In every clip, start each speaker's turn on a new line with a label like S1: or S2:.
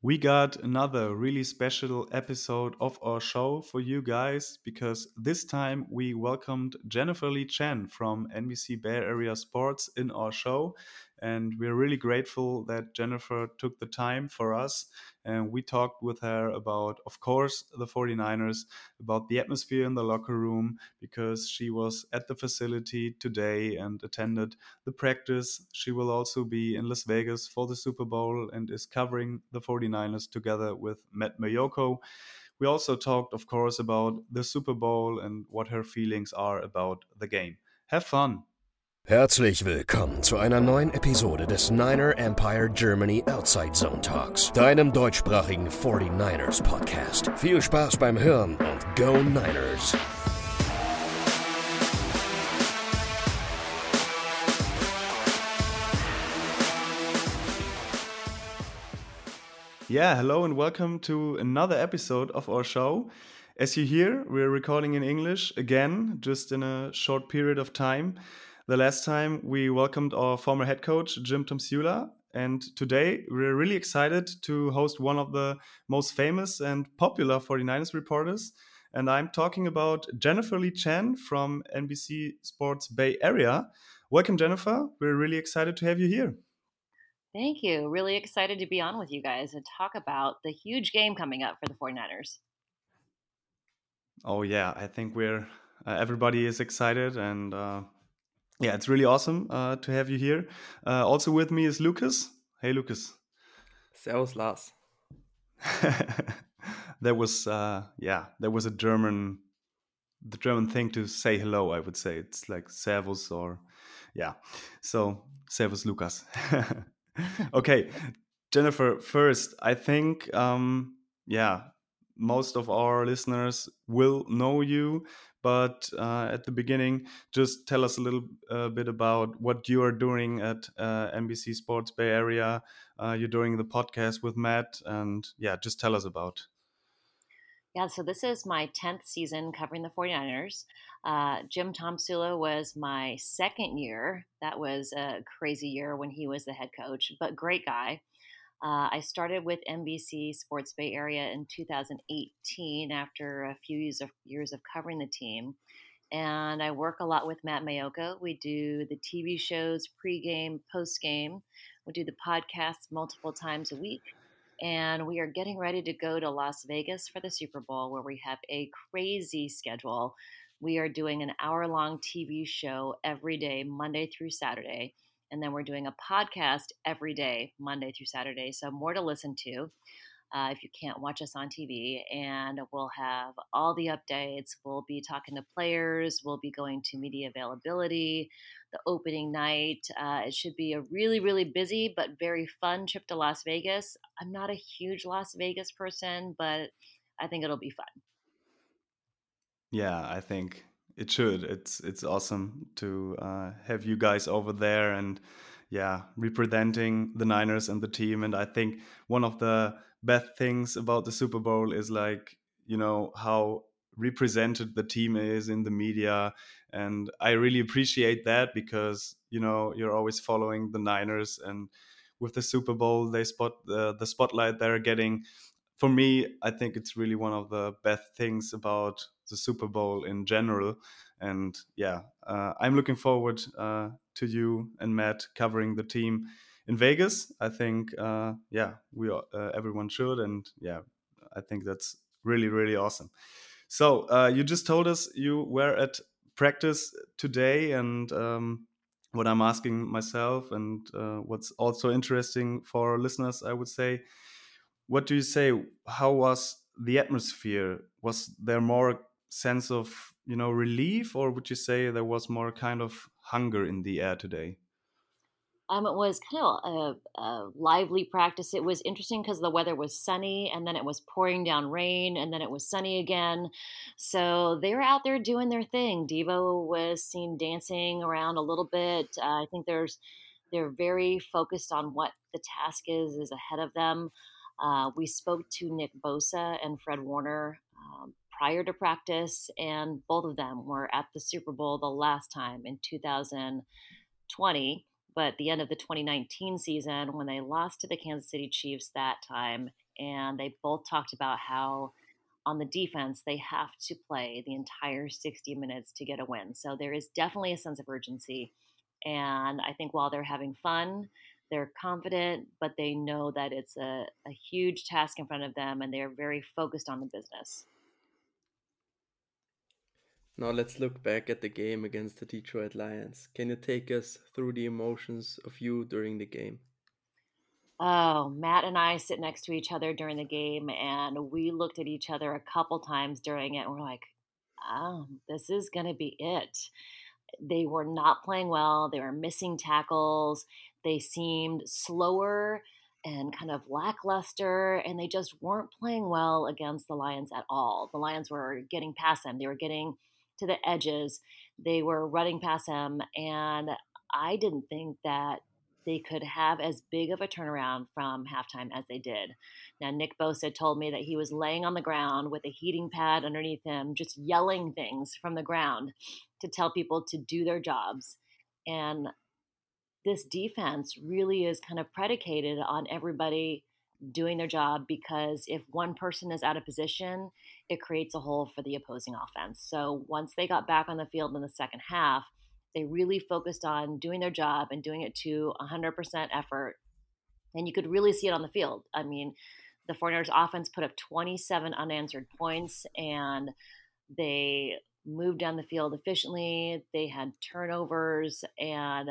S1: We got another really special episode of our show for you guys because this time we welcomed Jennifer Lee Chan from NBC Bay Area Sports in our show. And we're really grateful that Jennifer took the time for us. And we talked with her about, of course, the 49ers, about the atmosphere in the locker room, because she was at the facility today and attended the practice. She will also be in Las Vegas for the Super Bowl and is covering the 49ers together with Matt Maiocco. We also talked, of course, about the Super Bowl and what her feelings are about the game. Have fun!
S2: Herzlich willkommen zu einer neuen Episode des Niner Empire Germany Outside Zone Talks, deinem deutschsprachigen 49ers Podcast. Viel Spaß beim Hören und Go Niners!
S1: Yeah, hello and welcome to another episode of our show. As you hear, we're recording in English again, just in a short period of time. The last time we welcomed our former head coach, Jim Tomsula, and today we're really excited to host one of the most famous and popular 49ers reporters. And I'm talking about Jennifer Lee Chan from NBC Sports Bay Area. Welcome, Jennifer. We're really excited to have you here.
S3: Thank you. Really excited to be on with you guys and talk about the huge game coming up for the 49ers.
S1: Oh, yeah. I think we're, uh, everybody is excited and, uh, yeah, it's really awesome uh, to have you here. Uh, also with me is Lucas. Hey, Lucas.
S4: Servus, Lars.
S1: there was, uh, yeah, there was a German, the German thing to say hello. I would say it's like Servus or, yeah. So Servus, Lucas. okay, Jennifer. First, I think, um, yeah, most of our listeners will know you but uh, at the beginning, just tell us a little uh, bit about what you are doing at uh, NBC Sports Bay Area. Uh, you're doing the podcast with Matt, and yeah, just tell us about.
S3: Yeah, so this is my 10th season covering the 49ers. Uh, Jim Tomsula was my second year. That was a crazy year when he was the head coach, but great guy. Uh, I started with NBC Sports Bay Area in 2018 after a few years of, years of covering the team. And I work a lot with Matt Maiocco. We do the TV shows pregame, postgame. We do the podcasts multiple times a week. And we are getting ready to go to Las Vegas for the Super Bowl, where we have a crazy schedule. We are doing an hour long TV show every day, Monday through Saturday. And then we're doing a podcast every day, Monday through Saturday. So more to listen to. Uh, if you can't watch us on TV. And we'll have all the updates. We'll be talking to players. We'll be going to media availability, the opening night. Uh, it should be a really, really busy but very fun trip to Las Vegas. I'm not a huge Las Vegas person, but I think it'll be fun.
S1: Yeah, I think it should. It's it's awesome to uh, have you guys over there and yeah, representing the Niners and the team. And I think one of the best things about the Super Bowl is like you know how represented the team is in the media and i really appreciate that because you know you're always following the niners and with the super bowl they spot the, the spotlight they're getting for me, I think it's really one of the best things about the Super Bowl in general. And yeah, uh, I'm looking forward uh, to you and Matt covering the team in Vegas. I think, uh, yeah, we uh, everyone should, and yeah, I think that's really really awesome. So uh, you just told us you were at practice today, and um, what I'm asking myself, and uh, what's also interesting for listeners, I would say what do you say? How was the atmosphere? Was there more sense of you know relief, or would you say there was more kind of hunger in the air today?
S3: Um, it was kind of a, a lively practice. It was interesting because the weather was sunny and then it was pouring down rain and then it was sunny again. So they were out there doing their thing. Devo was seen dancing around a little bit. Uh, I think there's they're very focused on what the task is is ahead of them. Uh, we spoke to Nick Bosa and Fred Warner um, prior to practice, and both of them were at the Super Bowl the last time in 2020. But the end of the 2019 season, when they lost to the Kansas City Chiefs that time, and they both talked about how on the defense they have to play the entire 60 minutes to get a win. So there is definitely a sense of urgency. And I think while they're having fun, they're confident, but they know that it's a, a huge task in front of them and they're very focused on the business.
S4: Now let's look back at the game against the Detroit Lions. Can you take us through the emotions of you during the game?
S3: Oh, Matt and I sit next to each other during the game, and we looked at each other a couple times during it, and we're like, oh, this is going to be it. They were not playing well. They were missing tackles. They seemed slower and kind of lackluster, and they just weren't playing well against the Lions at all. The Lions were getting past them, they were getting to the edges, they were running past them, and I didn't think that they could have as big of a turnaround from halftime as they did. Now, Nick Bosa told me that he was laying on the ground with a heating pad underneath him, just yelling things from the ground to tell people to do their jobs. And this defense really is kind of predicated on everybody doing their job because if one person is out of position, it creates a hole for the opposing offense. So once they got back on the field in the second half, they really focused on doing their job and doing it to 100% effort. And you could really see it on the field. I mean, the 49ers offense put up 27 unanswered points and they moved down the field efficiently. They had turnovers. And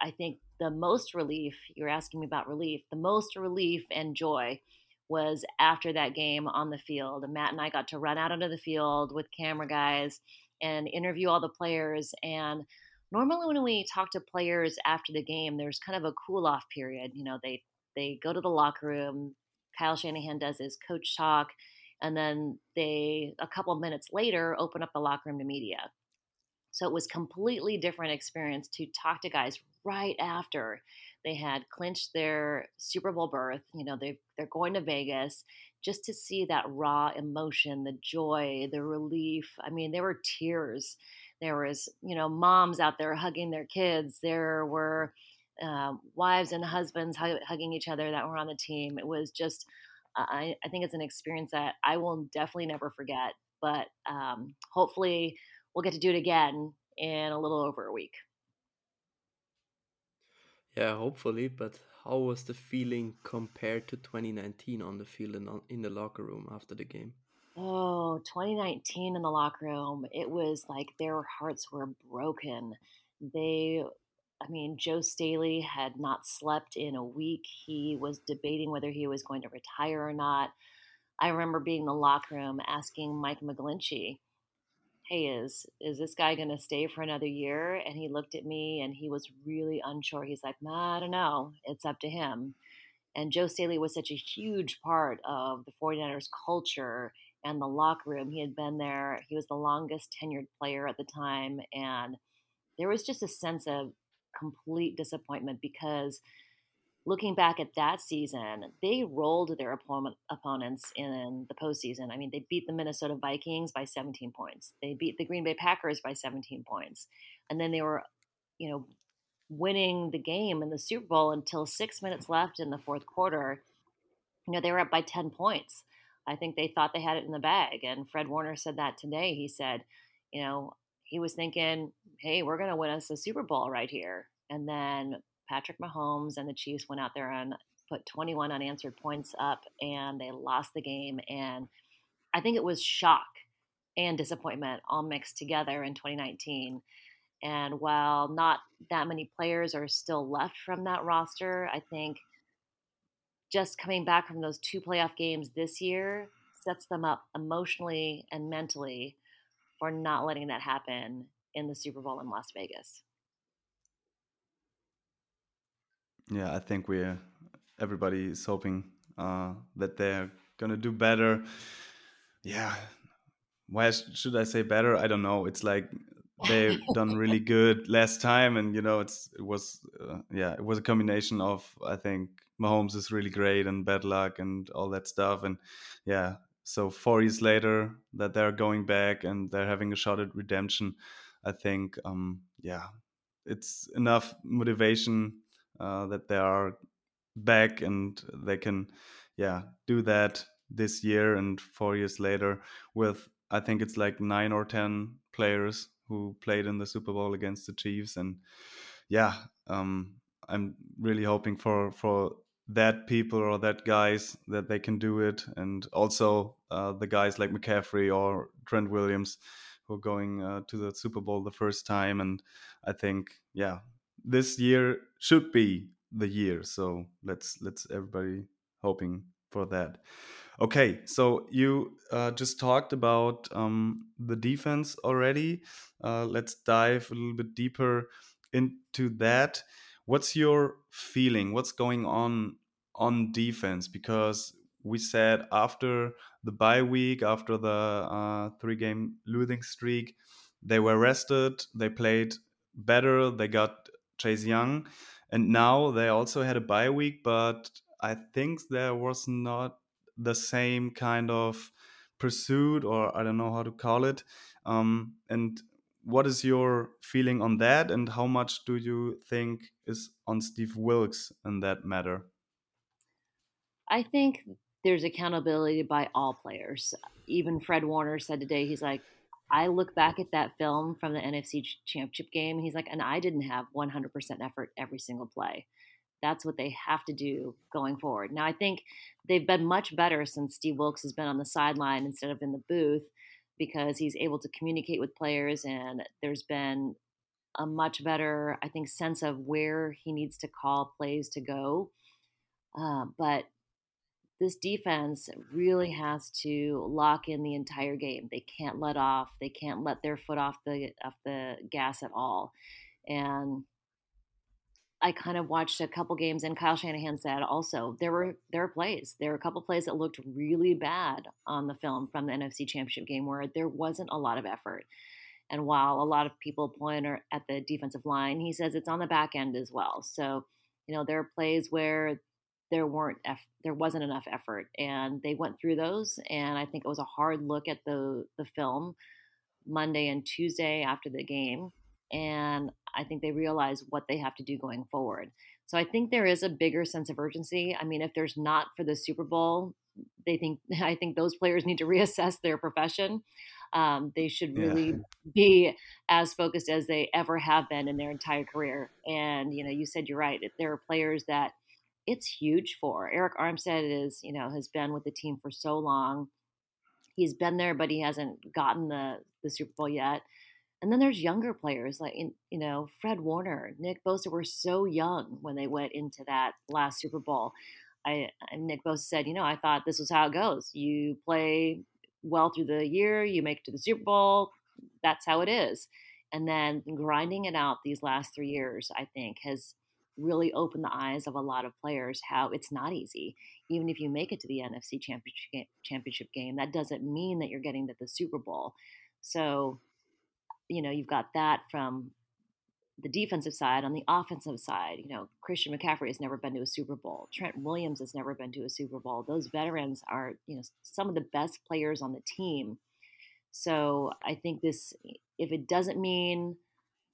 S3: I think the most relief, you're asking me about relief, the most relief and joy was after that game on the field. Matt and I got to run out onto the field with camera guys and interview all the players. And normally when we talk to players after the game, there's kind of a cool off period. You know, they they go to the locker room. Kyle Shanahan does his coach talk, and then they a couple minutes later open up the locker room to media. So it was completely different experience to talk to guys right after they had clinched their Super Bowl berth. You know, they they're going to Vegas just to see that raw emotion, the joy, the relief. I mean, there were tears there was, you know, moms out there hugging their kids. There were uh, wives and husbands hugging each other that were on the team. It was just, I, I think it's an experience that I will definitely never forget. But um, hopefully, we'll get to do it again in a little over a week.
S4: Yeah, hopefully. But how was the feeling compared to 2019 on the field and in the locker room after the game?
S3: Oh, 2019 in the locker room, it was like their hearts were broken. They, I mean, Joe Staley had not slept in a week. He was debating whether he was going to retire or not. I remember being in the locker room asking Mike McGlinchey, "Hey, is is this guy going to stay for another year?" And he looked at me and he was really unsure. He's like, "I don't know. It's up to him." And Joe Staley was such a huge part of the 49ers culture and the locker room. He had been there, he was the longest tenured player at the time. And there was just a sense of complete disappointment because looking back at that season, they rolled their opponent, opponents in the postseason. I mean, they beat the Minnesota Vikings by 17 points. They beat the Green Bay Packers by 17 points. And then they were, you know, winning the game in the Super Bowl until six minutes left in the fourth quarter. You know, they were up by 10 points. I think they thought they had it in the bag. And Fred Warner said that today. He said, you know, he was thinking, hey, we're going to win us a Super Bowl right here. And then Patrick Mahomes and the Chiefs went out there and put 21 unanswered points up and they lost the game. And I think it was shock and disappointment all mixed together in 2019. And while not that many players are still left from that roster, I think – just coming back from those two playoff games this year sets them up emotionally and mentally for not letting that happen in the Super Bowl in Las Vegas.
S1: Yeah, I think we're everybody is hoping uh, that they're gonna do better. Yeah, why should I say better? I don't know. It's like they've done really good last time, and you know, it's it was uh, yeah, it was a combination of I think Mahomes is really great and bad luck and all that stuff. And yeah, so four years later that they're going back and they're having a shot at redemption, I think, um, yeah, it's enough motivation uh, that they are back and they can, yeah, do that this year and four years later with I think it's like nine or ten players who played in the Super Bowl against the Chiefs, and yeah, um, I'm really hoping for for that people or that guys that they can do it, and also uh, the guys like McCaffrey or Trent Williams who are going uh, to the Super Bowl the first time, and I think yeah, this year should be the year. So let's let's everybody hoping for that. Okay, so you uh, just talked about um, the defense already. Uh, let's dive a little bit deeper into that. What's your feeling? What's going on on defense? Because we said after the bye week, after the uh, three game losing streak, they were rested, they played better, they got Chase Young, and now they also had a bye week, but I think there was not the same kind of pursuit, or I don't know how to call it. Um, and what is your feeling on that, and how much do you think is on Steve Wilks in that matter?
S3: I think there's accountability by all players. Even Fred Warner said today, he's like, I look back at that film from the NFC Championship game. He's like, and I didn't have 100% effort every single play. That's what they have to do going forward. Now, I think they've been much better since Steve Wilks has been on the sideline instead of in the booth because he's able to communicate with players and there's been a much better, I think, sense of where he needs to call plays to go. Uh, but this defense really has to lock in the entire game. They can't let off. They can't let their foot off the off the gas at all. And I kind of watched a couple games, and Kyle Shanahan said also there were there were plays. There were a couple plays that looked really bad on the film from the NFC Championship game where there wasn't a lot of effort. And while a lot of people point at the defensive line, he says it's on the back end as well. So, you know, there are plays where there weren't there wasn't enough effort, and they went through those. And I think it was a hard look at the the film Monday and Tuesday after the game, and I think they realize what they have to do going forward. So I think there is a bigger sense of urgency. I mean, if there's not for the Super Bowl, they think I think those players need to reassess their profession. Um, they should really yeah. be as focused as they ever have been in their entire career. And you know, you said you're right. There are players that it's huge for. Arik Armstead is, you know, has been with the team for so long. He's been there, but he hasn't gotten the the Super Bowl yet. And then there's younger players like, you know, Fred Warner, Nick Bosa were so young when they went into that last Super Bowl. I Nick Bosa said, you know, I thought this was how it goes. You play well through the year, you make it to the Super Bowl. That's how it is. And then grinding it out these last three years, I think, has really opened the eyes of a lot of players how it's not easy. Even if you make it to the NFC championship championship game, that doesn't mean that you're getting to the Super Bowl. So, you know, you've got that from the defensive side. On the offensive side, you know, Christian McCaffrey has never been to a Super Bowl. Trent Williams has never been to a Super Bowl. Those veterans are, you know, some of the best players on the team. So I think this, if it doesn't mean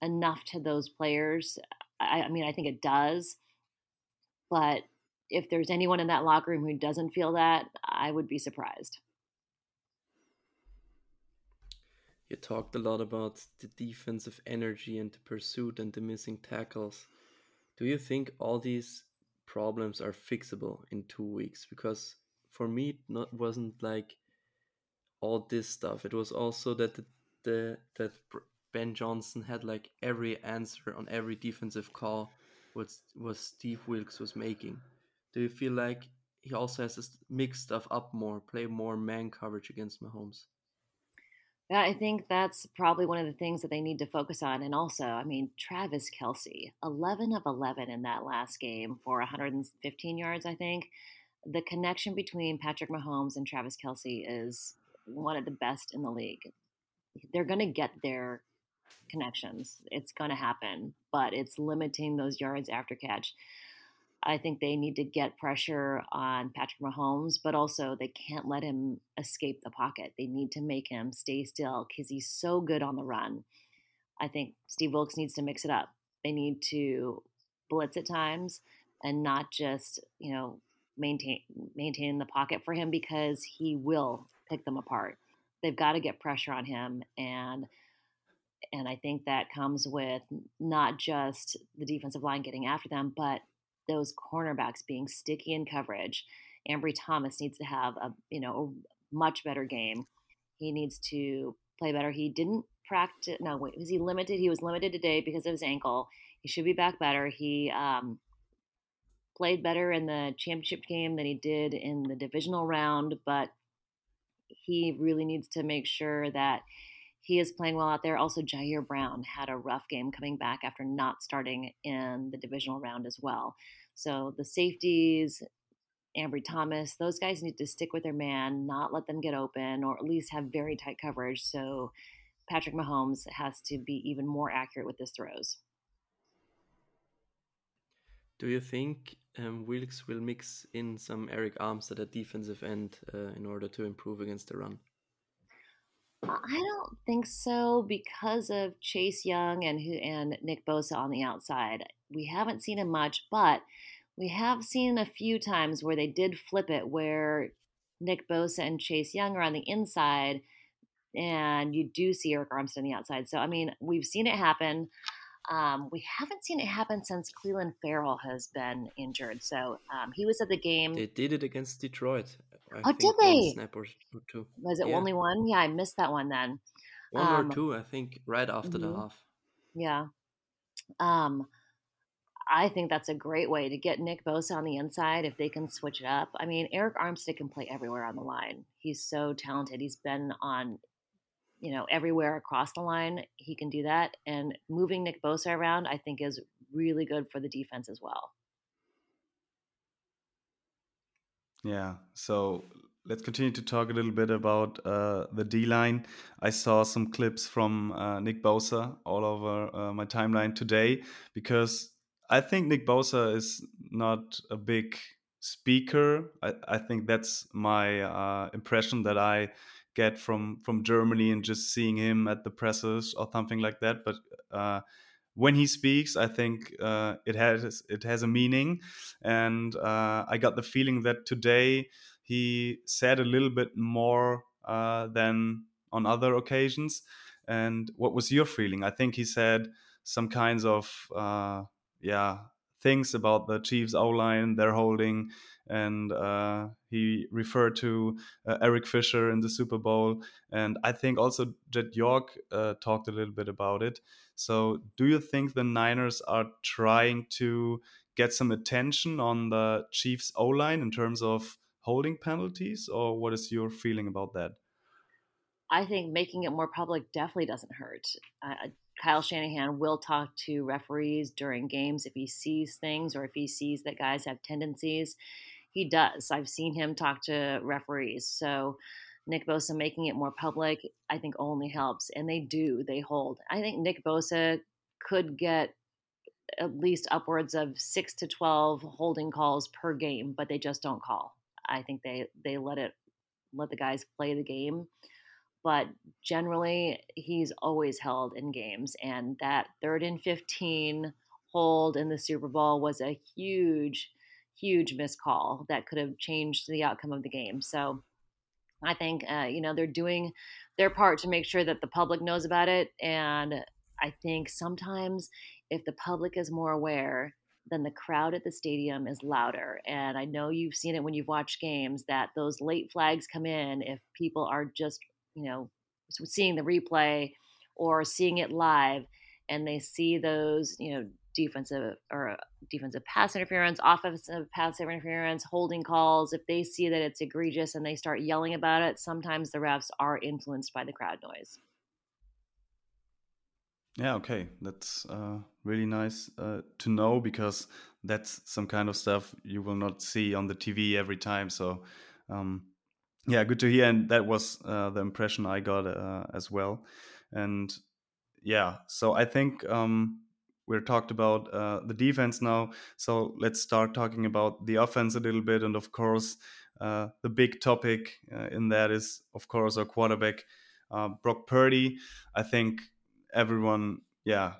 S3: enough to those players, I, I mean, I think it does. But if there's anyone in that locker room who doesn't feel that, I would be surprised.
S4: You talked a lot about the defensive energy and the pursuit and the missing tackles. Do you think all these problems are fixable in two weeks? Because for me, it not wasn't like all this stuff. It was also that the, the that Ben Johnson had like every answer on every defensive call what was Steve Wilks was making. Do you feel like he also has to mix stuff up more, play more man coverage against Mahomes?
S3: Yeah, I think that's probably one of the things that they need to focus on. And also, I mean, Travis Kelce, 11 of 11 in that last game for 115 yards, I think. The connection between Patrick Mahomes and Travis Kelce is one of the best in the league. They're going to get there connections. It's going to happen, but it's limiting those yards after catch. I think they need to get pressure on Patrick Mahomes, but also they can't let him escape the pocket. They need to make him stay still because he's so good on the run. I think Steve Wilks needs to mix it up. They need to blitz at times, and not just you know maintain maintaining the pocket for him because he will pick them apart. They've got to get pressure on him and and I think that comes with not just the defensive line getting after them, but those cornerbacks being sticky in coverage. Ambry Thomas needs to have a you know a much better game. He needs to play better. He didn't practice. No, wait, was he limited? He was limited today because of his ankle. He should be back better. He um, played better in the championship game than he did in the divisional round, but he really needs to make sure that he is playing well out there. Also, Ji'Ayir Brown had a rough game coming back after not starting in the divisional round as well. So the safeties, Ambry Thomas, those guys need to stick with their man, not let them get open, or at least have very tight coverage. So Patrick Mahomes has to be even more accurate with his throws.
S4: Do you think um, Wilks will mix in some Arik Armstead at defensive end uh, in order to improve against the run?
S3: I don't think so because of Chase Young and who and Nick Bosa on the outside. We haven't seen him much, but we have seen a few times where they did flip it where Nick Bosa and Chase Young are on the inside and you do see Arik Armstead on the outside. So I mean, we've seen it happen. Um, we haven't seen it happen since Clelin Ferrell has been injured. So um, he was at the game.
S4: They did it against Detroit.
S3: I oh, did they? snap or two. Was it yeah. only one? Yeah, I missed that one then.
S4: One um, or two, I think, right after mm-hmm. the half.
S3: Yeah. Um, I think that's a great way to get Nick Bosa on the inside if they can switch it up. I mean, Arik Armstead can play everywhere on the line. He's so talented. He's been on, you know, everywhere across the line. He can do that. And moving Nick Bosa around, I think, is really good for the defense as well.
S1: Yeah. So let's continue to talk a little bit about uh, the D line. I saw some clips from uh, Nick Bosa all over uh, my timeline today because I think Nick Bosa is not a big speaker. I, I think that's my uh, impression that I get from from Germany and just seeing him at the presses or something like that. But uh, when he speaks, I think uh, it has it has a meaning, and uh, I got the feeling that today he said a little bit more uh, than on other occasions. And what was your feeling? I think he said some kinds of uh, yeah things about the Chiefs O line they're holding, and uh, he referred to uh, Eric Fisher in the Super Bowl, and I think also Jed York uh, talked a little bit about it. So, do you think the Niners are trying to get some attention on the Chiefs O line in terms of holding penalties, or what is your feeling about that?
S3: I think making it more public definitely doesn't hurt. Kyle Shanahan will talk to referees during games if he sees things or if he sees that guys have tendencies. He does. I've seen him talk to referees. So Nick Bosa making it more public, I think only helps. And they do, they hold. I think Nick Bosa could get at least upwards of six to 12 holding calls per game, but they just don't call. I think they, they let it, let the guys play the game. But generally, he's always held in games. And that third and 15 hold in the Super Bowl was a huge, huge miscall that could have changed the outcome of the game. So, I think uh, you know they're doing their part to make sure that the public knows about it, and I think sometimes if the public is more aware, then the crowd at the stadium is louder. And I know you've seen it when you've watched games that those late flags come in if people are just you know seeing the replay or seeing it live and they see those you know defensive or defensive pass interference, offensive pass interference, holding calls, if they see that it's egregious and they start yelling about it, sometimes the refs are influenced by the crowd noise.
S1: Yeah, okay. That's uh, really nice uh, to know because that's some kind of stuff you will not see on the TV every time. So, um, yeah, good to hear. And that was uh, the impression I got uh, as well. And yeah, so I think um, we're talked about uh, the defense now. So let's start talking about the offense a little bit. And of course, uh, the big topic uh, in that is, of course, our quarterback, uh, Brock Purdy. I think everyone, yeah,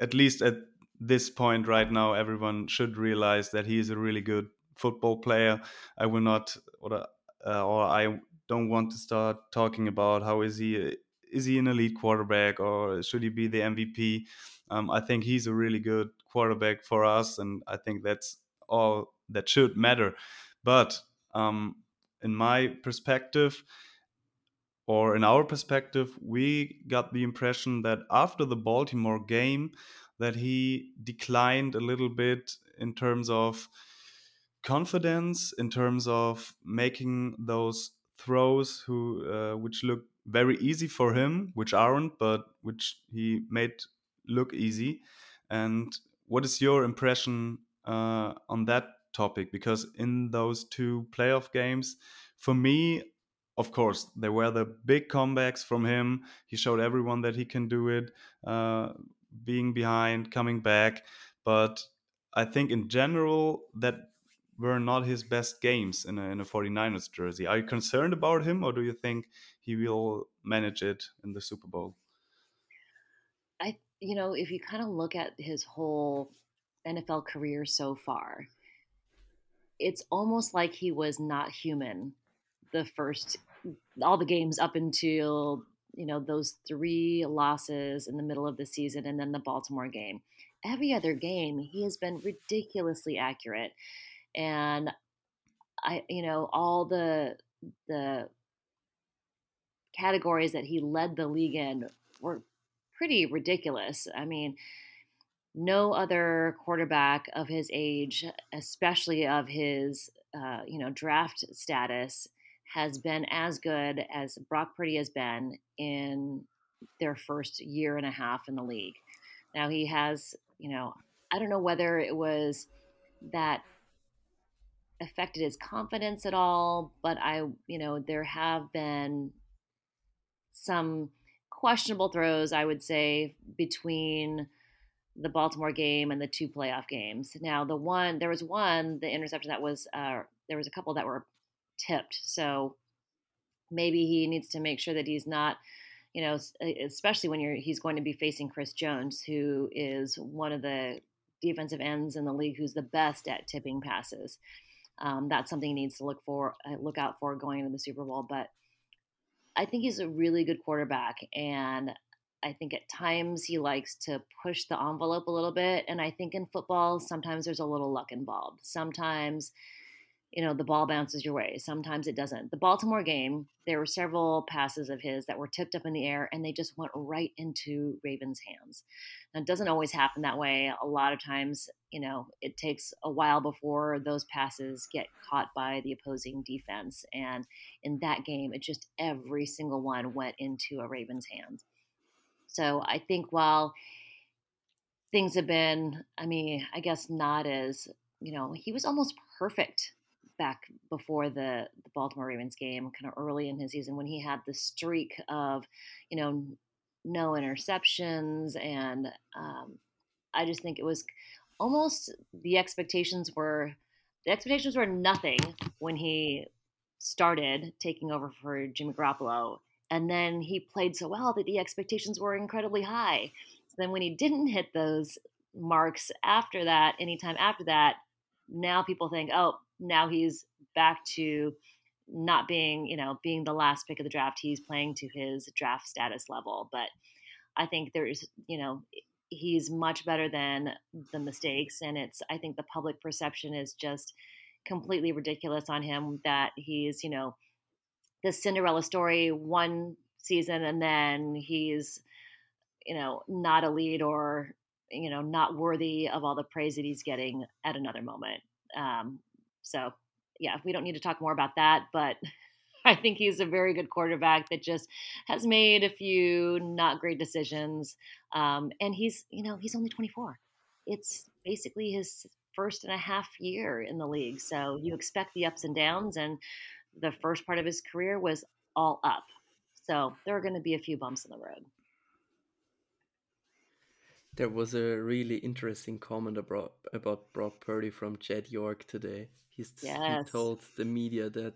S1: at least at this point right now, everyone should realize that he is a really good football player. I will not, or, uh, or I don't want to start talking about how is he is he an elite quarterback or should he be the MVP. Um, I think he's a really good quarterback for us, and I think that's all that should matter. But um, in my perspective, or in our perspective, we got the impression that after the Baltimore game, that he declined a little bit in terms of confidence, in terms of making those throws who uh, which look very easy for him, which aren't, but which he made look easy. And what is your impression uh, on that topic? Because in those two playoff games, for me, of course, there were the big comebacks from him. He showed everyone that he can do it, uh, being behind, coming back. But I think in general, that were not his best games in a, in a 49ers jersey. Are you concerned about him, or do you think he will manage it in the Super Bowl?
S3: I, you know, if you kind of look at his whole NFL career so far, it's almost like he was not human the first all the games up until you know those three losses in the middle of the season and then the Baltimore game. Every other game he has been ridiculously accurate and I you know all the the categories that he led the league in were pretty ridiculous. I mean, no other quarterback of his age, especially of his uh, you know draft status, has been as good as Brock Purdy has been in their first year and a half in the league. Now he has, you know, I don't know whether it was that affected his confidence at all, but I, you know, there have been some questionable throws, I would say, between the Baltimore game and the two playoff games. Now, the one, there was one, the interception that was, uh, there was a couple that were tipped. So maybe he needs to make sure that he's not, you know, especially when you're, he's going to be facing Chris Jones, who is one of the defensive ends in the league who's the best at tipping passes. Um, that's something he needs to look for, uh, look out for going into the Super Bowl. But I think he's a really good quarterback, and I think at times he likes to push the envelope a little bit. And I think in football, sometimes there's a little luck involved. Sometimes you know, the ball bounces your way. Sometimes it doesn't. The Baltimore game, there were several passes of his that were tipped up in the air and they just went right into Ravens' hands. Now, it doesn't always happen that way. A lot of times, you know, it takes a while before those passes get caught by the opposing defense. And in that game, it just every single one went into a Ravens' hands. So I think while things have been, I mean, I guess not as, you know, he was almost perfect back before the, the Baltimore Ravens game, kind of early in his season when he had the streak of, you know, no interceptions. And um, I just think it was almost the expectations were the expectations were nothing when he started taking over for Jimmy Garoppolo. And then he played so well that the expectations were incredibly high. So then when he didn't hit those marks after that, anytime after that, now people think, oh, now he's back to not being, you know, being the last pick of the draft. He's playing to his draft status level. But I think there's, you know, he's much better than the mistakes. And it's, I think the public perception is just completely ridiculous on him that he's, you know, the Cinderella story one season and then he's, you know, not a lead or, you know, not worthy of all the praise that he's getting at another moment. Um, so, yeah, we don't need to talk more about that, but I think he's a very good quarterback that just has made a few not great decisions. Um, and he's, you know, he's only 24. It's basically his first and a half year in the league. So you expect the ups and downs. And the first part of his career was all up. So there are going to be a few bumps in the road.
S4: There was a really interesting comment about about Brock Purdy from Jed York today. He's, yes. He told the media that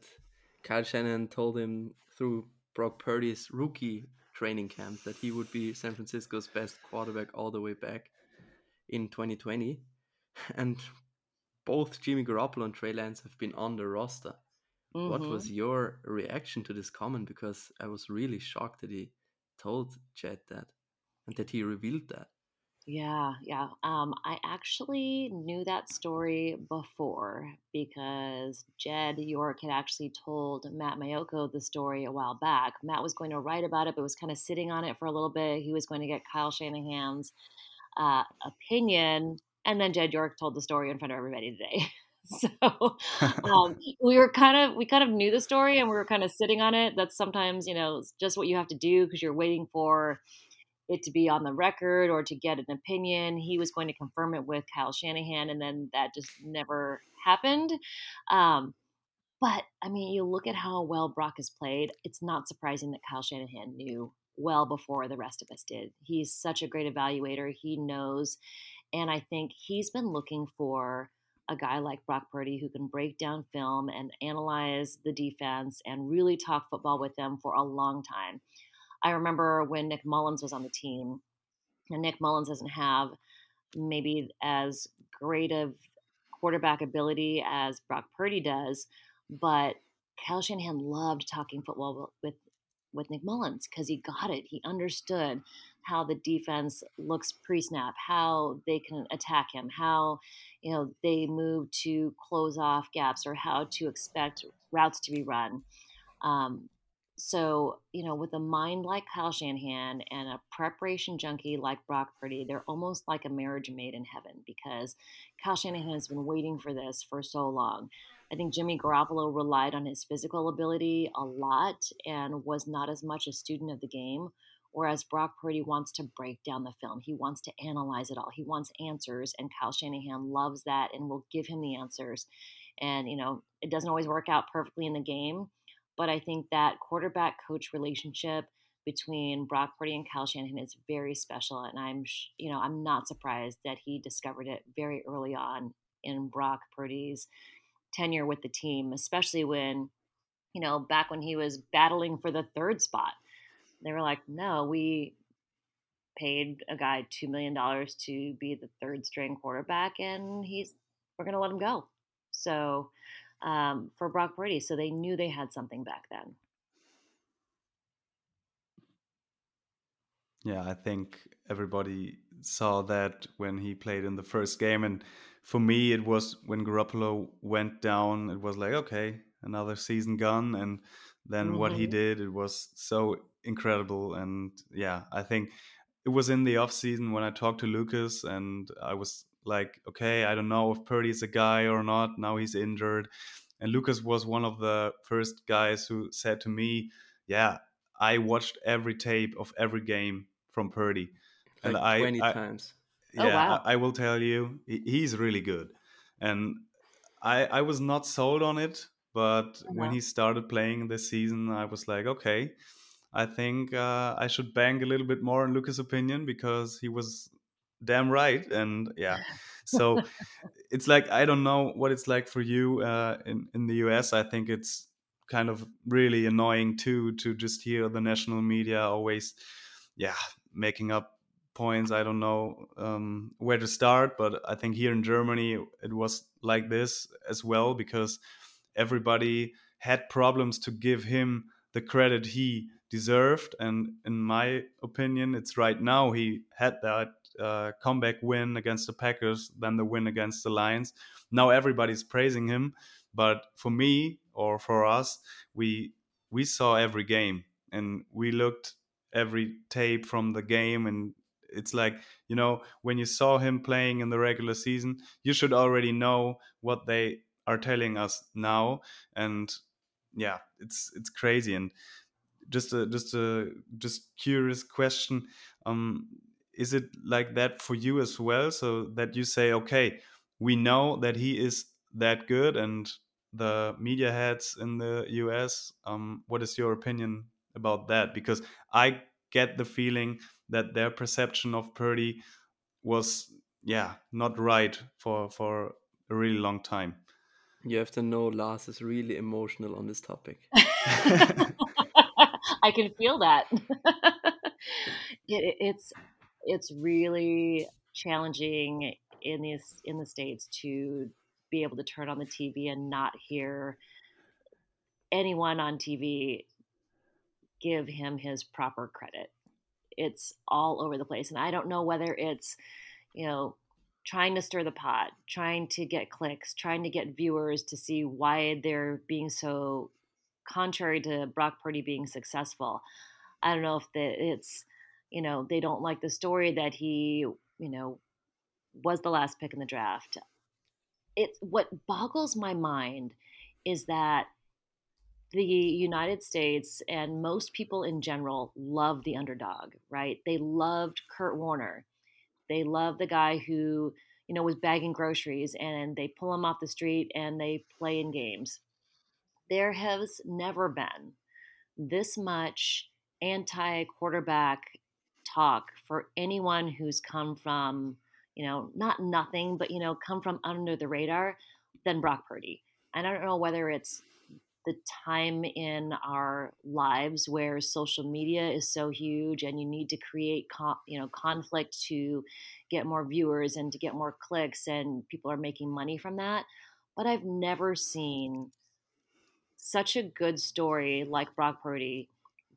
S4: Kyle Shanahan told him through Brock Purdy's rookie training camp that he would be San Francisco's best quarterback all the way back. in 2020, and both Jimmy Garoppolo and Trey Lance have been on the roster. Mm-hmm. What was your reaction to this comment? Because I was really shocked that he told Jed that and that he revealed that.
S3: Yeah, yeah. Um, I actually knew that story before because Jed York had actually told Matt Maiocco the story a while back. Matt was going to write about it, but was kind of sitting on it for a little bit. He was going to get Kyle Shanahan's uh, opinion, and then Jed York told the story in front of everybody today. so um, we were kind of we kind of knew the story and we were kind of sitting on it. That's sometimes you know just what you have to do because you're waiting for it to be on the record or to get an opinion. He was going to confirm it with Kyle Shanahan, and then that just never happened. Um, but I mean, you look at how well Brock has played. It's not surprising that Kyle Shanahan knew well before the rest of us did. He's such a great evaluator. He knows. And I think he's been looking for a guy like Brock Purdy who can break down film and analyze the defense and really talk football with them for a long time. I remember when Nick Mullens was on the team, and Nick Mullens doesn't have maybe as great of quarterback ability as Brock Purdy does, but Kyle Shanahan loved talking football with with Nick Mullens because he got it. He understood how the defense looks pre-snap, how they can attack him, how you know they move to close off gaps, or how to expect routes to be run. Um, so, you know, with a mind like Kyle Shanahan and a preparation junkie like Brock Purdy, they're almost like a marriage made in heaven because Kyle Shanahan has been waiting for this for so long. I think Jimmy Garoppolo relied on his physical ability a lot and was not as much a student of the game. Whereas Brock Purdy wants to break down the film. He wants to analyze it all. He wants answers, and Kyle Shanahan loves that and will give him the answers. And, you know, it doesn't always work out perfectly in the game, but I think that quarterback coach relationship between Brock Purdy and Kyle Shanahan is very special, and I'm you know I'm not surprised that he discovered it very early on in Brock Purdy's tenure with the team, especially when you know back when he was battling for the third spot. They were like, no, we paid a guy two million dollars to be the third string quarterback, and he's we're gonna let him go. So um, for Brock Purdy. So they knew they had something back then.
S1: Yeah, I think everybody saw that when he played in the first game. And for me, it was when Garoppolo went down, it was like, okay, another season gone. And then mm-hmm. what he mm-hmm. did, it was so incredible. And yeah, I think it was in the off season when I talked to Lucas and I was like, okay, I don't know if Purdy's a guy or not. Now he's injured. And Lucas was one of the first guys who said to me, yeah, I watched every tape of every game from Purdy.
S4: Like and I 20 I, times.
S1: Oh, yeah, oh, wow. I, I, will tell you, he's really good. And I I was not sold on it, but when uh-huh. he started playing this season, I was like, okay, I think uh, I should bank a little bit more on Lucas' opinion because he was damn right and yeah. So it's like i don't know what it's like for you uh, in in the us i think it's kind of really annoying too to just hear the national media always yeah making up points i don't know um, where to start but i think here in germany it was like this as well because everybody had problems to give him the credit he deserved and in my opinion it's right now he had that uh, comeback win against the Packers then the win against the Lions. Now everybody's praising him, but for me or for us, we we saw every game and we looked every tape from the game and it's like you know when you saw him playing in the regular season you should already know what they are telling us now and yeah it's it's crazy and just a just a just curious question um is it like that for you as well? So that you say okay we know that he is that good and the media heads in the us um, what is your opinion about that? Because i get the feeling that their perception of purdy was yeah not right for for a really long time.
S4: You have to know lars is really emotional on this topic
S3: i can feel that it, it's it's really challenging in the in the states to be able to turn on the TV and not hear anyone on TV give him his proper credit. It's all over the place. And I don't know whether it's, you know, trying to stir the pot, trying to get clicks, trying to get viewers to see why they're being so contrary to Brock Purdy being successful. I don't know if the, it's, you know, they don't like the story that he, you know, was the last pick in the draft. It what boggles my mind is that the United States and most people in general love the underdog, right? They loved Kurt Warner. They love the guy who, you know, was bagging groceries and they pull him off the street and they play in games. There has never been this much anti quarterback talk for anyone who's come from, you know, not nothing, but, you know, come from under the radar than Brock Purdy. And I don't know whether it's the time in our lives where social media is so huge and you need to create you know conflict to get more viewers and to get more clicks and people are making money from that but i've never seen such a good story like brock purdy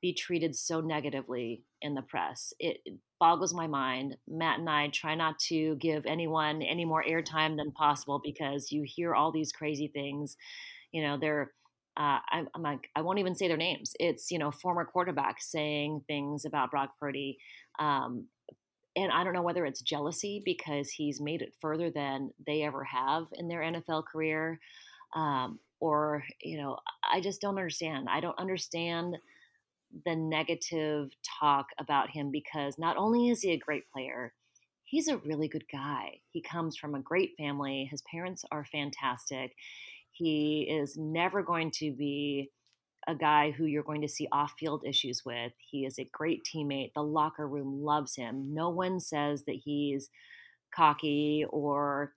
S3: be treated so negatively in the press it boggles my mind matt and i try not to give anyone any more airtime than possible because you hear all these crazy things you know they're uh, I'm, I'm, like, I won't even say their names. It's, you know, former quarterbacks saying things about Brock Purdy. Um, and I don't know whether it's jealousy because he's made it further than they ever have in their NFL career. Um, or, you know, I just don't understand. I don't understand the negative talk about him because not only is he a great player, he's a really good guy. He comes from a great family. His parents are fantastic he is never going to be a guy who you're going to see off field issues with. He is a great teammate. The locker room loves him. No one says that he's cocky or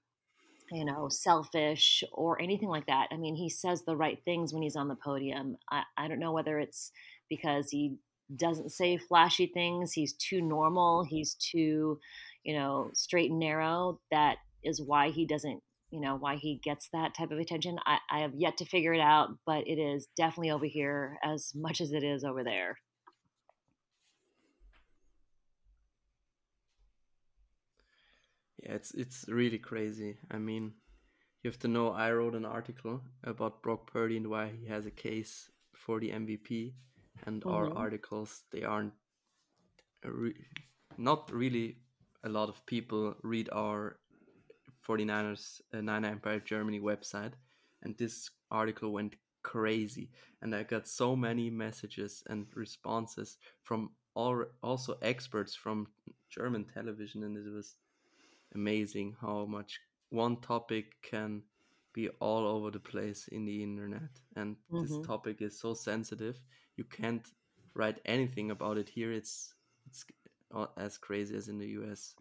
S3: you know selfish or anything like that i mean he says the right things when he's on the podium i, I don't know whether it's because he doesn't say flashy things he's too normal he's too you know straight and narrow that is why he doesn't you know why he gets that type of attention I, I have yet to figure it out but it is definitely over here as much as it is over there
S4: yeah it's it's really crazy i mean you have to know i wrote an article about brock purdy and why he has a case for the mvp and mm-hmm. our articles they aren't re- not really a lot of people read our 49ers uh, Niner Empire Germany website, and this article went crazy. And I got so many messages and responses from all also experts from German television, and it was amazing how much one topic can be all over the place in the internet. And mm-hmm. this topic is so sensitive, you can't write anything about it here. It's it's as crazy as in the US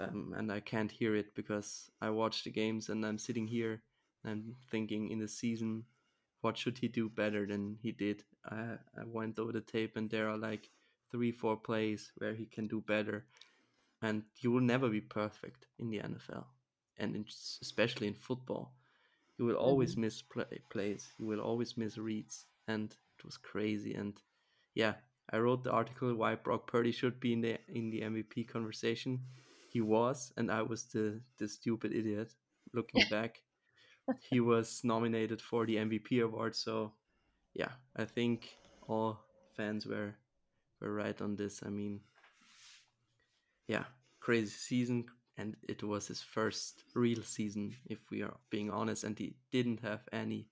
S4: um, and I can't hear it because I watch the games and I'm sitting here and I'm thinking in the season, what should he do better than he did? I, I went over the tape and there are like three, four plays where he can do better. And you will never be perfect in the NFL, and in, especially in football, you will always mm-hmm. miss play, plays. You will always miss reads, and it was crazy. And yeah, I wrote the article why Brock Purdy should be in the in the MVP conversation he was, and I was the the stupid idiot. Looking back, he was nominated for the MVP award. So, yeah, I think all fans were were right on this. I mean, yeah, crazy season, and it was his first real season, if we are being honest. And he didn't have any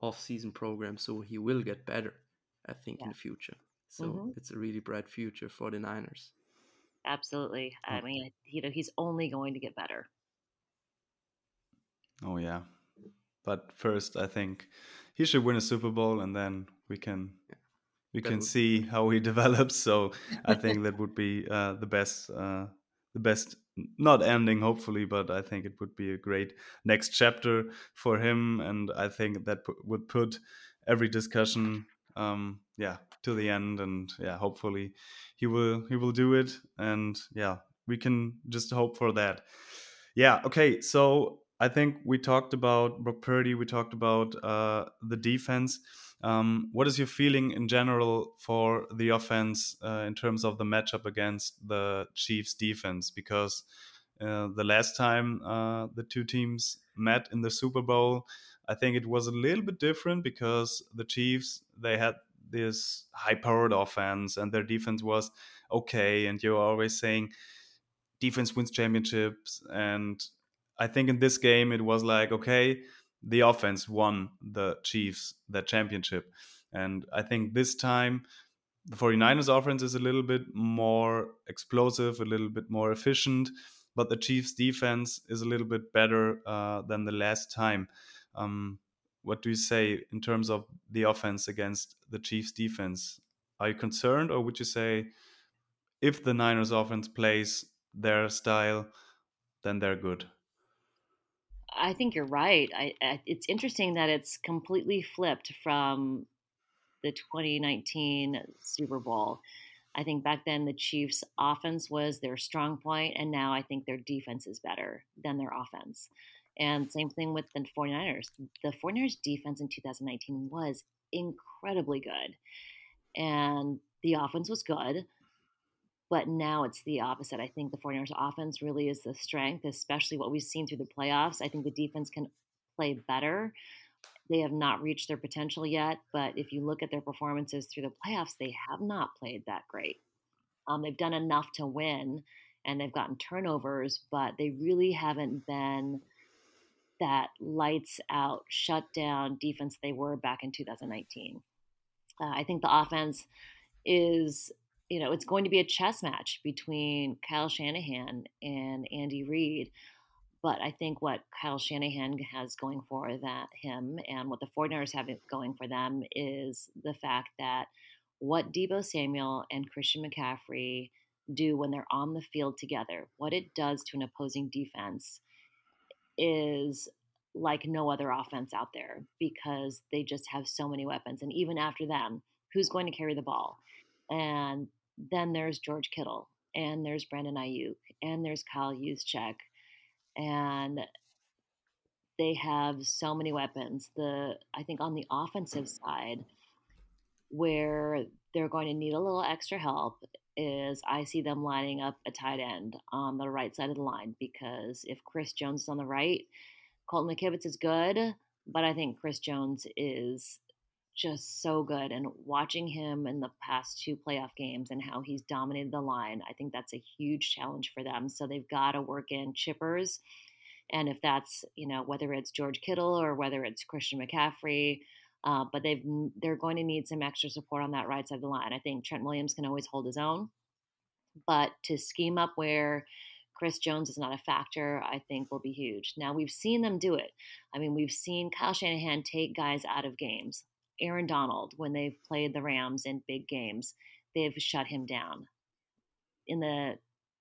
S4: off-season program, so he will get better. I think yeah. in the future. So mm-hmm. it's a really bright future for the Niners
S3: absolutely. I mm. mean, you know, he's only going to get better.
S1: Oh yeah, but first, I think he should win a Super Bowl, and then we can we can see how he develops. So I think that would be uh, the best. Uh, the best not ending hopefully but i think it would be a great next chapter for him and i think that would put every discussion um, yeah to the end and yeah hopefully he will he will do it and yeah we can just hope for that. Yeah. Okay. So I think we talked about Brock Purdy. We talked about uh, the defense. Um, what is your feeling in general for the offense uh, in terms of the matchup against the Chiefs defense? Because uh, the last time uh, the two teams met in the Super Bowl, I think it was a little bit different because the Chiefs they had this high-powered offense and their defense was okay, and you're always saying defense wins championships. And I think in this game it was like okay, the offense won the Chiefs that championship, and I think this time the 49ers offense is a little bit more explosive, a little bit more efficient but the Chiefs' defense is a little bit better uh, than the last time. Um, what do you say in terms of the offense against the Chiefs' defense? Are you concerned, or would you say if the Niners' offense plays their style, then they're good?
S3: I think you're right. I, I, it's interesting that it's completely flipped from the 2019 Super Bowl. I think back then the Chiefs' offense was their strong point, and now I think their defense is better than their offense. And same thing with the 49ers. The 49ers defense in 2019 was incredibly good. And the offense was good, but now it's the opposite. I think the 49ers offense really is the strength, especially what we've seen through the playoffs. I think the defense can play better. They have not reached their potential yet, but if you look at their performances through the playoffs, they have not played that great. Um, they've done enough to win and they've gotten turnovers, but they really haven't been that lights out, shut down defense they were back in 2019. Uh, I think the offense is, you know, it's going to be a chess match between Kyle Shanahan and Andy Reid. But I think what Kyle Shanahan has going for that him and what the 49ers have going for them is the fact that what Deebo Samuel and Christian McCaffrey do when they're on the field together, what it does to an opposing defense is like no other offense out there because they just have so many weapons. And even after them, who's going to carry the ball? And then there's George Kittle, and there's Brandon Aiyuk, and there's Kyle Juszczyk, and they have so many weapons. The I think on the offensive side, where they're going to need a little extra help is I see them lining up a tight end on the right side of the line because if Chris Jones is on the right, Colton McKivitz is good, but I think Chris Jones is just so good. And watching him in the past two playoff games and how he's dominated the line, I think that's a huge challenge for them. So they've got to work in chippers. And if that's, you know, whether it's George Kittle or whether it's Christian McCaffrey, uh, but they've they're going to need some extra support on that right side of the line. I think Trent Williams can always hold his own, but to scheme up where Chris Jones is not a factor, I think will be huge. Now we've seen them do it. I mean, we've seen Kyle Shanahan take guys out of games. Aaron Donald, when they've played the Rams in big games, they've shut him down. In the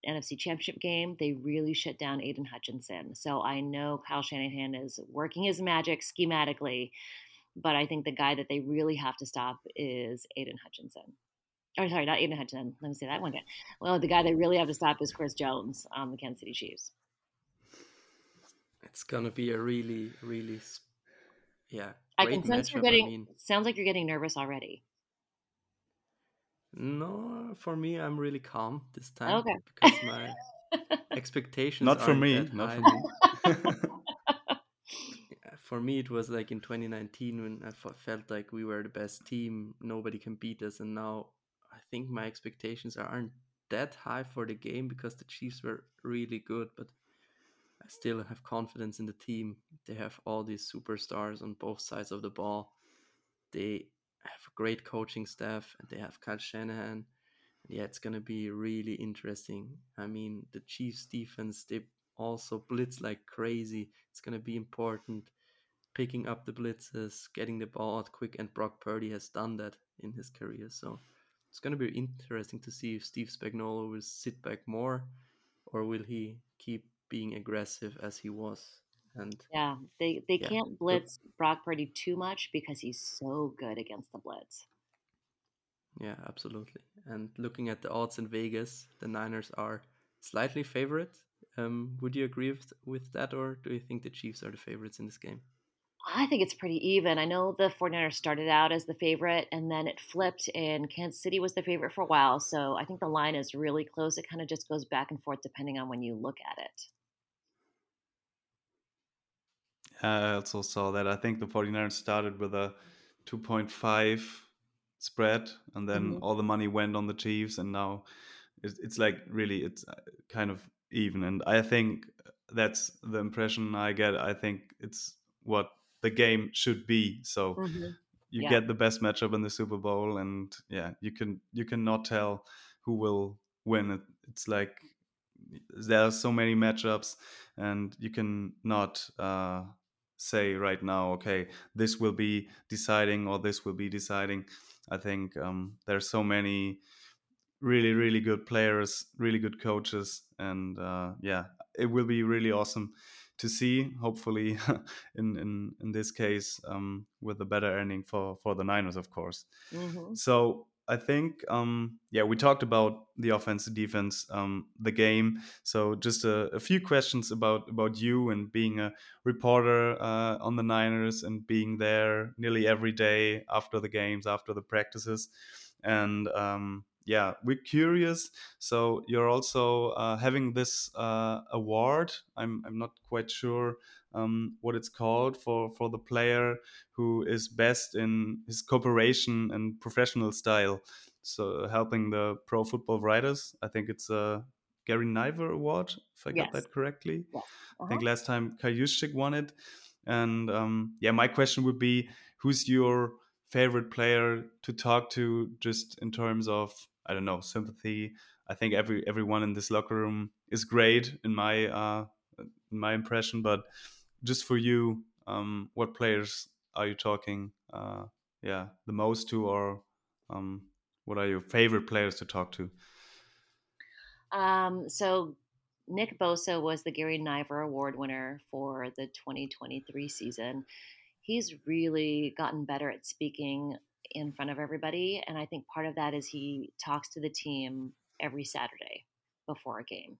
S3: NFC Championship game, they really shut down Aidan Hutchinson. So I know Kyle Shanahan is working his magic schematically, but I think the guy that they really have to stop is Aidan Hutchinson. Or sorry, not Aidan Hutchinson. Let me say that one again. Well, the guy they really have to stop is Chris Jones on the Kansas City Chiefs.
S4: It's gonna be a really, really, yeah,
S3: I can sense you're getting. I mean, sounds like you're getting nervous already.
S4: No, for me, I'm really calm this time. Okay. Because my expectations.
S1: Not for me. Not for me.
S4: for me, it was like in 2019 when I felt like we were the best team. Nobody can beat us, and now I think my expectations aren't that high for the game because the Chiefs were really good, but I still have confidence in the team. They have all these superstars on both sides of the ball. They have a great coaching staff and they have Kyle Shanahan. Yeah, it's going to be really interesting. I mean, the Chiefs defense, they also blitz like crazy. It's going to be important picking up the blitzes, getting the ball out quick, and Brock Purdy has done that in his career. So it's going to be interesting to see if Steve Spagnuolo will sit back more or will he keep being aggressive as he was. And
S3: yeah, they they yeah. can't blitz Brock Purdy too much because he's so good against the blitz.
S4: Yeah, absolutely. And looking at the odds in Vegas, the Niners are slightly favorite. Um, would you agree with, with that, or do you think the Chiefs are the favorites in this game?
S3: I think it's pretty even. I know the 49ers started out as the favorite and then it flipped, and Kansas City was the favorite for a while. So I think the line is really close. It kind of just goes back and forth depending on when you look at it.
S1: I also saw that. I think the 49ers started with a 2.5 spread, and then mm-hmm. all the money went on the Chiefs, and now it's, it's like really it's uh, kind of even. And I think that's the impression I get. I think it's what the game should be. So mm-hmm. you yeah. get the best matchup in the Super Bowl, and yeah, you can you cannot tell who will win. It, it's like there are so many matchups, and you can not uh, say right now, okay, this will be deciding or this will be deciding. I think um, there's so many really really good players, really good coaches, and uh, yeah, it will be really awesome to see. Hopefully, in in in this case, um, with a better earning for for the Niners, of course. Mm-hmm. So I think, um, yeah, we talked about the offense, the defense, um, the game. So just a, a, few questions about about you and being a reporter uh, on the Niners and being there nearly every day after the games, after the practices, and um, yeah, we're curious. So you're also uh, having this uh, award. I'm I'm not quite sure um, what it's called for for the player who is best in his cooperation and professional style. So helping the pro football writers. I think it's a Garry Niver Award, if I yes. got that correctly. Yeah. Uh-huh. I think last time Kyle Juszczyk won it. And um, yeah, my question would be, who's your favorite player to talk to, just in terms of I don't know sympathy. I think every everyone in this locker room is great in my uh, in my impression, but just for you, um, what players are you talking? Uh, yeah, the most to, or um, what are your favorite players to talk to?
S3: Um, so Nick Bosa was the Garry Niver Award winner for the 2023 season. He's really gotten better at speaking in front of everybody. And I think part of that is he talks to the team every Saturday before a game.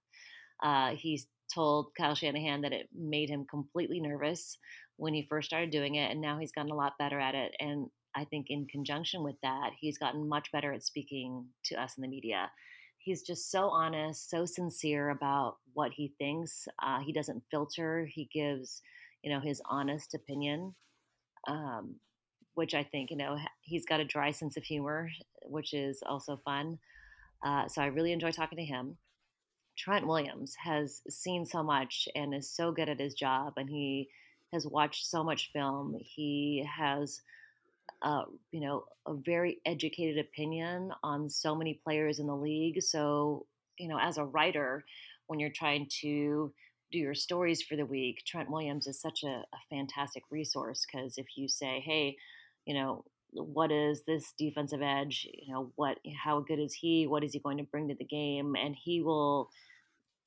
S3: Uh, he's told Kyle Shanahan that it made him completely nervous when he first started doing it, and now he's gotten a lot better at it. And I think in conjunction with that, he's gotten much better at speaking to us in the media. He's just so honest, so sincere about what he thinks. Uh, he doesn't filter. He gives, you know, his honest opinion. Um, which I think, you know, he's got a dry sense of humor, which is also fun. Uh, so I really enjoy talking to him. Trent Williams has seen so much and is so good at his job, and he has watched so much film. He has, uh, you know, a very educated opinion on so many players in the league. So, you know, as a writer, when you're trying to do your stories for the week, Trent Williams is such a, a fantastic resource because if you say, hey, you know, what is this defensive edge? You know, what, how good is he? What is he going to bring to the game? And he will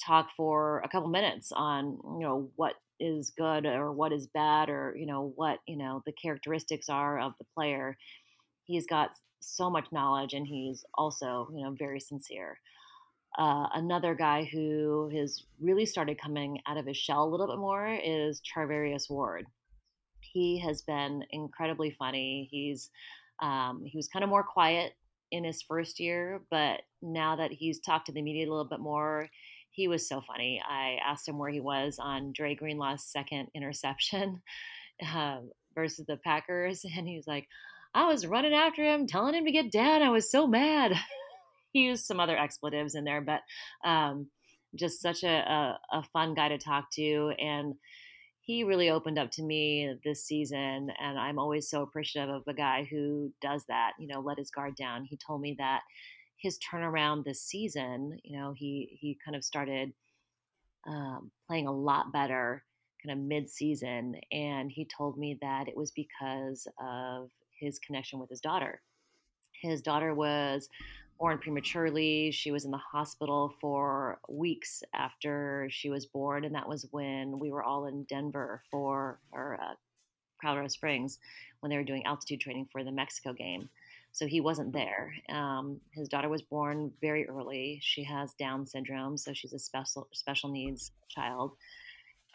S3: talk for a couple minutes on, you know, what is good or what is bad or, you know, what, you know, the characteristics are of the player. He's got so much knowledge and he's also, you know, very sincere. Uh, another guy who has really started coming out of his shell a little bit more is Charvarius Ward he has been incredibly funny. He's um, he was kind of more quiet in his first year, but now that he's talked to the media a little bit more, he was so funny. I asked him where he was on Dre Greenlaw's second interception uh, versus the Packers, and he was like, "I was running after him, telling him to get down. I was so mad." he used some other expletives in there, but um, just such a, a, a fun guy to talk to, and he really opened up to me this season and i'm always so appreciative of a guy who does that you know let his guard down. He told me that his turnaround this season you know he he kind of started um, playing a lot better kind of mid-season and he told me that it was because of his connection with his daughter. His daughter was born prematurely. She was in the hospital for weeks after she was born, and that was when we were all in Denver for or uh, Colorado Springs when they were doing altitude training for the Mexico game. so he wasn't there. Um, his daughter was born very early. She has Down syndrome, so she's a special special needs child,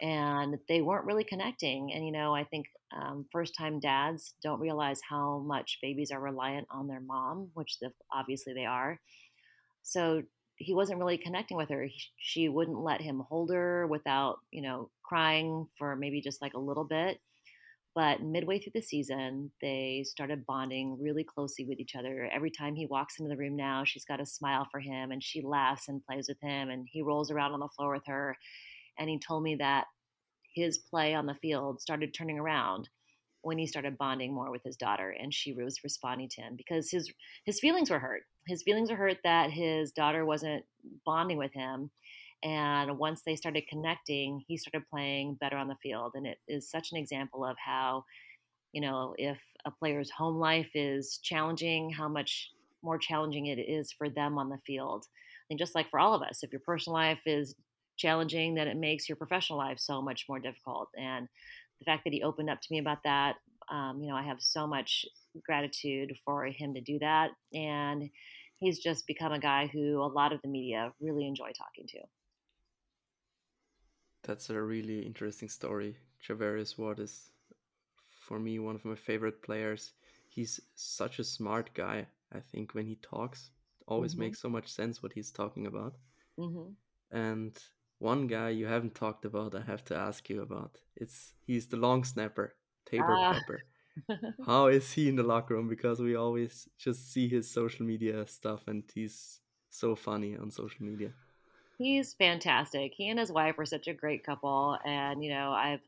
S3: and they weren't really connecting. And you know, I think um, first time dads don't realize how much babies are reliant on their mom, which the, obviously they are. So he wasn't really connecting with her. He, she wouldn't let him hold her without, you know, crying for maybe just like a little bit. But midway through the season, they started bonding really closely with each other. Every time he walks into the room now, she's got a smile for him and she laughs and plays with him and he rolls around on the floor with her. And he told me that his play on the field started turning around when he started bonding more with his daughter and she was responding to him because his his feelings were hurt. His feelings were hurt that his daughter wasn't bonding with him and once they started connecting he started playing better on the field. And it is such an example of how you know if a player's home life is challenging how much more challenging it is for them on the field. And just like for all of us if your personal life is challenging then it makes your professional life so much more difficult and the fact that he opened up to me about that, um, you know, I have so much gratitude for him to do that. And he's just become a guy who a lot of the media really enjoy talking to.
S4: That's a really interesting story. Charvarius Ward is, for me, one of my favorite players. He's such a smart guy. I think when he talks, always mm-hmm. makes so much sense what he's talking about. Mm-hmm. And one guy you haven't talked about, I have to ask you about. It's he's the long snapper, Taybor ah. Pepper. How is he in the locker room? Because we always just see his social media stuff, and he's so funny on social media.
S3: He's fantastic. He and his wife are such a great couple, and you know I've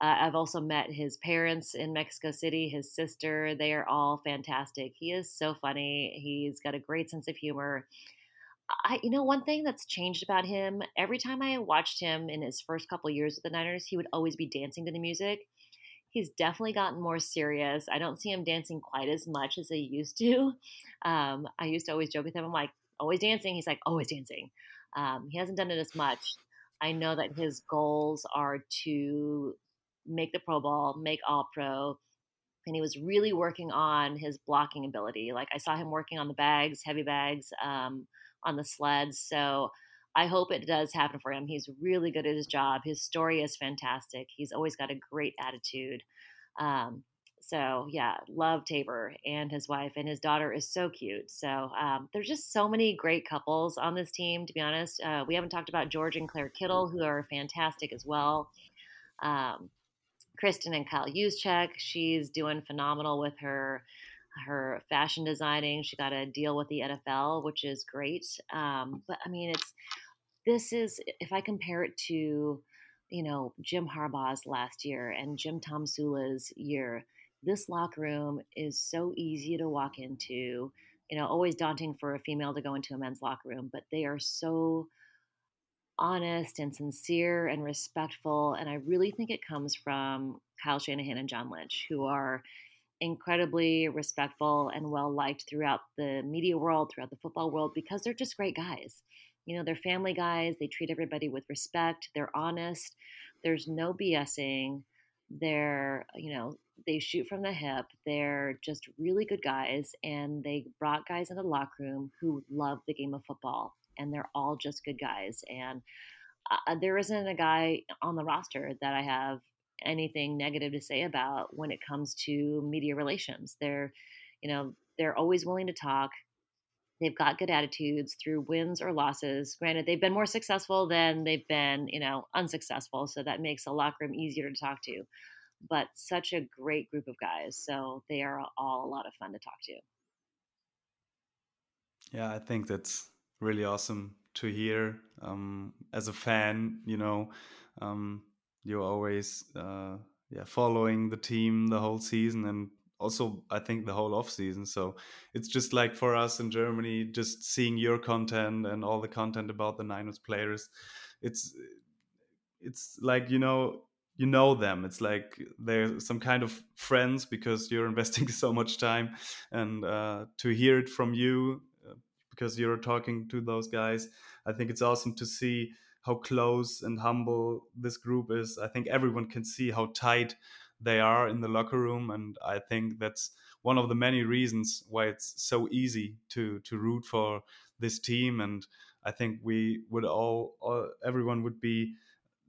S3: uh, I've also met his parents in Mexico City, his sister. They are all fantastic. He is so funny. He's got a great sense of humor. I, you know, one thing that's changed about him, every time I watched him in his first couple years with the Niners, he would always be dancing to the music. He's definitely gotten more serious. I don't see him dancing quite as much as he used to. Um, I used to always joke with him, I'm like, always dancing. He's like, always dancing. Um, he hasn't done it as much. I know that his goals are to make the Pro Bowl, make All Pro, and he was really working on his blocking ability. Like I saw him working on the bags, heavy bags. Um, on the sleds. So I hope it does happen for him. He's really good at his job. His story is fantastic. He's always got a great attitude. Um, so yeah, love Taybor and his wife, and his daughter is so cute. So um, there's just so many great couples on this team. To be honest, uh, we haven't talked about George and Claire Kittle, who are fantastic as well. Um, Kristen and Kyle Juszczyk, she's doing phenomenal with her her fashion designing. She got a deal with the NFL, which is great. Um, but I mean, it's this is if I compare it to you know Jim Harbaugh's last year and Jim Tomsula's year, this locker room is so easy to walk into. You know, always daunting for a female to go into a men's locker room, but they are so honest and sincere and respectful. And I really think it comes from Kyle Shanahan and John Lynch, who are incredibly respectful and well liked throughout the media world, throughout the football world, because they're just great guys. You know, they're family guys. They treat everybody with respect. They're honest. There's no BSing. They're, you know, they shoot from the hip. They're just really good guys. And they brought guys in the locker room who love the game of football. And they're all just good guys. And uh, there isn't a guy on the roster that I have anything negative to say about when it comes to media relations. They're, you know, they're always willing to talk. They've got good attitudes through wins or losses. Granted, they've been more successful than they've been, you know, unsuccessful. So that makes a locker room easier to talk to. But such a great group of guys. So they are all a lot of fun to talk to.
S1: Yeah, I think that's really awesome to hear um, as a fan, you know. Um, you're always uh, yeah following the team the whole season and also I think the whole off season. So it's just like for us in Germany, just seeing your content and all the content about the Niners players. It's it's like you know you know them. It's like they're some kind of friends because you're investing so much time, and uh, to hear it from you uh, because you're talking to those guys, I think it's awesome to see how close and humble this group is. I think everyone can see how tight they are in the locker room, and I think that's one of the many reasons why it's so easy to to root for this team. And I think we would all, all everyone would be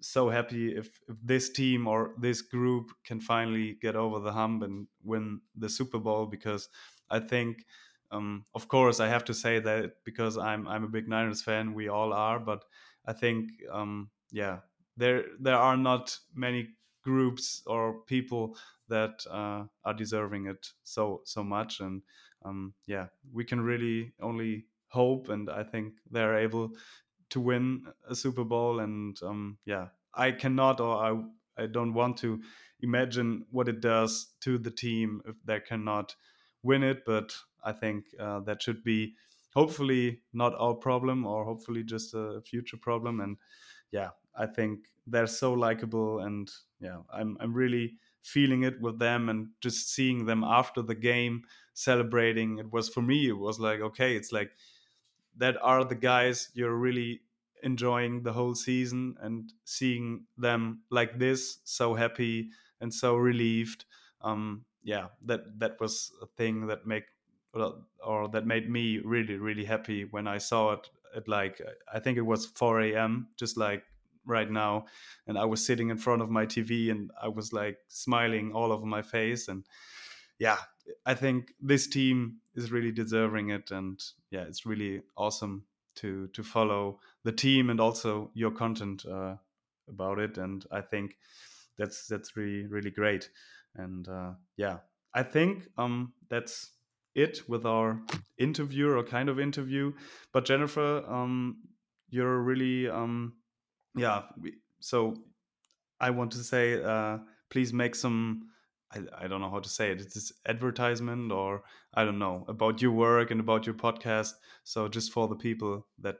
S1: so happy if, if this team or this group can finally get over the hump and win the Super Bowl because I think um, of course I have to say that because I'm I'm a big Niners fan we all are but I think um, yeah there there are not many groups or people that uh, are deserving it so so much and um, yeah we can really only hope and I think they're able to win a Super Bowl. And um, yeah, I cannot or I I don't want to imagine what it does to the team if they cannot win it. But I think uh, that should be hopefully not our problem or hopefully just a future problem. And yeah, I think they're so likable and yeah, I'm I'm really feeling it with them and just seeing them after the game celebrating. It was for me, it was like okay, it's like that are the guys you're really enjoying the whole season and seeing them like this so happy and so relieved um yeah that that was a thing that make or that made me really really happy when i saw it at like i think it was 4 a.m just like right now. And i was sitting in front of my tv and i was like smiling all over my face. And yeah i think this team is really deserving it. And yeah it's really awesome to to follow the team and also your content uh, about it. And i think that's that's really really great. And uh, yeah i think um that's it with our interview or kind of interview but jennifer um you're really um yeah so i want to say uh please make some I, I don't know how to say it. It's this advertisement or I don't know about your work and about your podcast. So just for the people that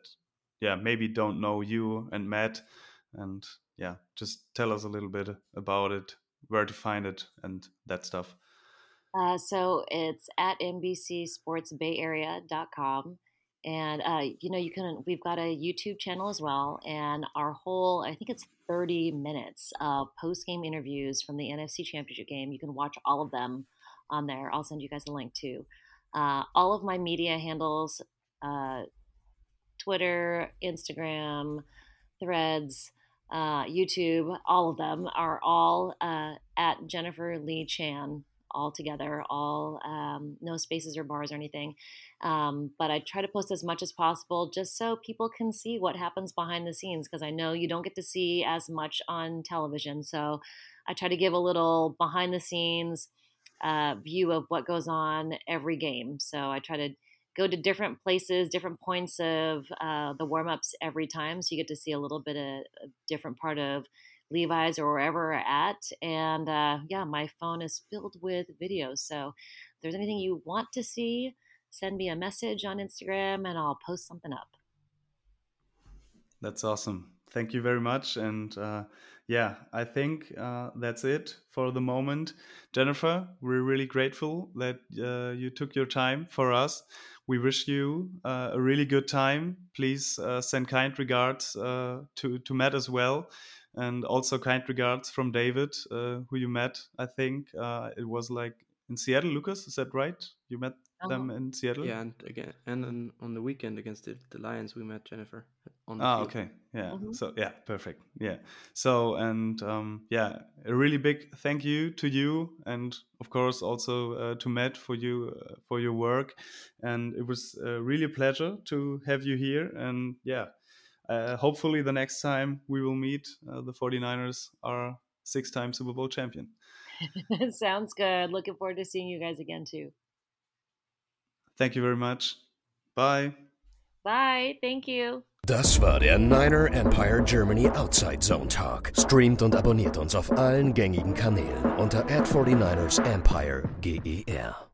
S1: yeah maybe don't know you and Matt, and yeah, just tell us a little bit about it, where to find it, and that stuff.
S3: Uh, so it's at NBCSportsBayArea.com and uh, you know you can we've got a youtube channel as well and our whole i think it's 30 minutes of post-game interviews from the nfc championship game. You can watch all of them on there. I'll send you guys a link too. Uh, all of my media handles uh, twitter instagram threads uh, youtube all of them are all uh, at jennifer lee chan all together, all um, no spaces or bars or anything. Um, but I try to post as much as possible just so people can see what happens behind the scenes because I know you don't get to see as much on television. So I try to give a little behind the scenes uh, view of what goes on every game. So I try to go to different places, different points of uh, the warm ups every time. So you get to see a little bit of a different part of Levi's or wherever at. And uh, yeah, my phone is filled with videos. So if there's anything you want to see, send me a message on Instagram and I'll post something up.
S1: That's awesome. Thank you very much. And uh, yeah, I think uh, that's it for the moment. Jennifer, we're really grateful that uh, you took your time for us. We wish you uh, a really good time. Please uh, send kind regards uh, to, to Matt as well and also kind regards from David, uh, who you met. I think uh, it was like in Seattle. Lucas, is that right? You met uh-huh. them in Seattle.
S4: Yeah, and again, and on, on the weekend against the, the Lions, we met Jennifer on.
S1: The ah, field. okay, yeah. Mm-hmm. So yeah, perfect. Yeah. So and um, yeah, a really big thank you to you, and of course also uh, to Matt for you uh, for your work. And it was uh, really a pleasure to have you here. And yeah, uh, hopefully the next time we will meet, uh, the 49ers are six time Super Bowl champion.
S3: Sounds good. Looking forward to seeing you guys again too.
S1: Thank you very much. Bye.
S3: Bye. Thank you.
S2: Das war der Niner Empire Germany Outside Zone Talk. Streamt und abonniert uns auf allen gängigen Kanälen unter ad 49 ersempire GER.